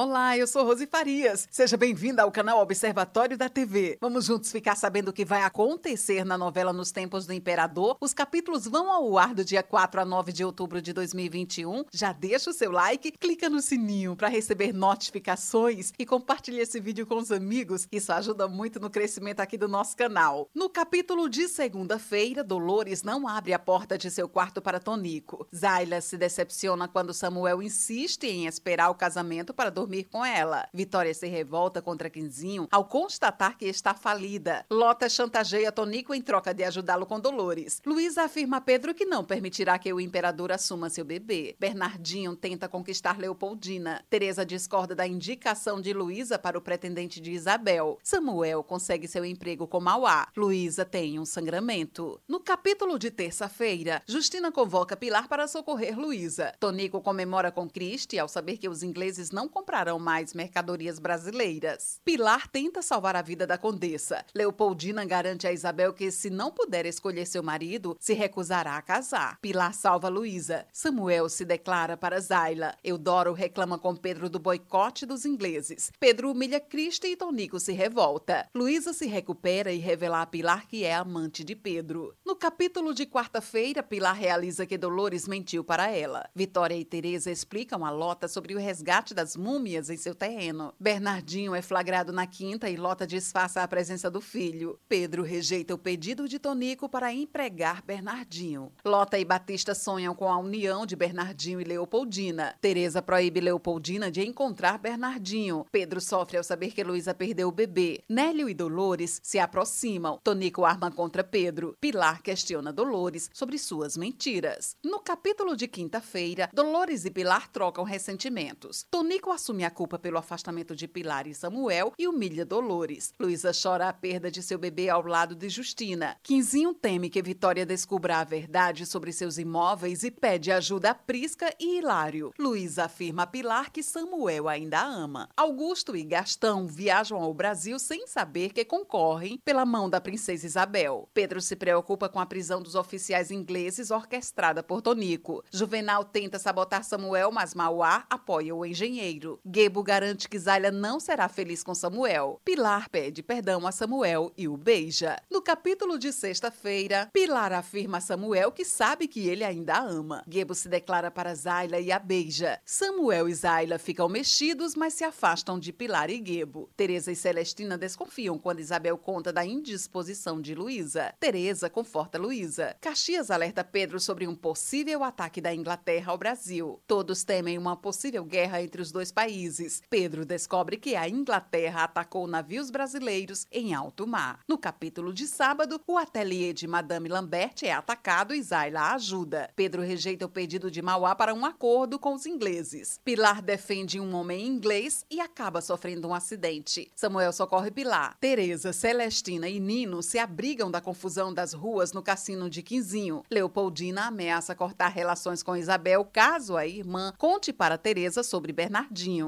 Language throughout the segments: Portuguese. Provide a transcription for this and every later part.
Olá, eu sou Rose Farias. Seja bem-vinda ao canal Observatório da TV. Vamos juntos ficar sabendo o que vai acontecer na novela Nos Tempos do Imperador. Os capítulos vão ao ar do dia 4 a 9 de outubro de 2021. Já deixa o seu like, clica no sininho para receber notificações e compartilhe esse vídeo com os amigos. Isso ajuda muito no crescimento aqui do nosso canal. No capítulo de segunda-feira, Dolores não abre a porta de seu quarto para Tonico. Zayla se decepciona quando Samuel insiste em esperar o casamento para dormir dormir com ela. Vitória se revolta contra Quinzinho ao constatar que está falida. Lota chantageia Tonico em troca de ajudá-lo com Dolores. Luísa afirma a Pedro que não permitirá que o imperador assuma seu bebê. Bernardinho tenta conquistar Leopoldina. Teresa discorda da indicação de Luísa para o pretendente de Isabel. Samuel consegue seu emprego com Mauá. Luísa tem um sangramento. No capítulo de terça-feira, Justina convoca Pilar para socorrer Luísa. Tonico comemora com Christie ao saber que os ingleses não compraram comprarão mais mercadorias brasileiras. Pilar tenta salvar a vida da condessa. Leopoldina garante a Isabel que, se não puder escolher seu marido, se recusará a casar. Pilar salva Luísa. Samuel se declara para Zayla. Eudoro reclama com Pedro do boicote dos ingleses. Pedro humilha Cristo e Tonico se revolta. Luísa se recupera e revela a Pilar que é amante de Pedro. No capítulo de quarta-feira, Pilar realiza que Dolores mentiu para ela. Vitória e Teresa explicam a Lota sobre o resgate das múmias em seu terreno. Bernardinho é flagrado na quinta e Lota disfarça a presença do filho. Pedro rejeita o pedido de Tonico para empregar Bernardinho. Lota e Batista sonham com a união de Bernardinho e Leopoldina. Teresa proíbe Leopoldina de encontrar Bernardinho. Pedro sofre ao saber que Luísa perdeu o bebê. Nélio e Dolores se aproximam. Tonico arma contra Pedro. Pilar questiona Dolores sobre suas mentiras. No capítulo de quinta-feira, Dolores e Pilar trocam ressentimentos. Tonico assume assume a culpa pelo afastamento de Pilar e Samuel e humilha Dolores. Luísa chora a perda de seu bebê ao lado de Justina. Quinzinho teme que Vitória descubra a verdade sobre seus imóveis e pede ajuda a Prisca e Hilário. Luísa afirma a Pilar que Samuel ainda a ama. Augusto e Gastão viajam ao Brasil sem saber que concorrem pela mão da princesa Isabel. Pedro se preocupa com a prisão dos oficiais ingleses orquestrada por Tonico. Juvenal tenta sabotar Samuel, mas Mauá apoia o engenheiro. Gebo garante que Zayla não será feliz com Samuel. Pilar pede perdão a Samuel e o beija. No capítulo de sexta-feira, Pilar afirma a Samuel que sabe que ele ainda a ama. Gebo se declara para Zayla e a beija. Samuel e Zayla ficam mexidos, mas se afastam de Pilar e Gebo. Teresa e Celestina desconfiam quando Isabel conta da indisposição de Luísa. Teresa conforta Luísa. Caxias alerta Pedro sobre um possível ataque da Inglaterra ao Brasil. Todos temem uma possível guerra entre os dois países países. Pedro descobre que a Inglaterra atacou navios brasileiros em alto mar. No capítulo de sábado, o ateliê de Madame Lambert é atacado e Zayla ajuda. Pedro rejeita o pedido de Mauá para um acordo com os ingleses. Pilar defende um homem inglês e acaba sofrendo um acidente. Samuel socorre Pilar. Teresa, Celestina e Nino se abrigam da confusão das ruas no cassino de Quinzinho. Leopoldina ameaça cortar relações com Isabel caso a irmã conte para Teresa sobre Bernardinho.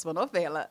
próxima novela.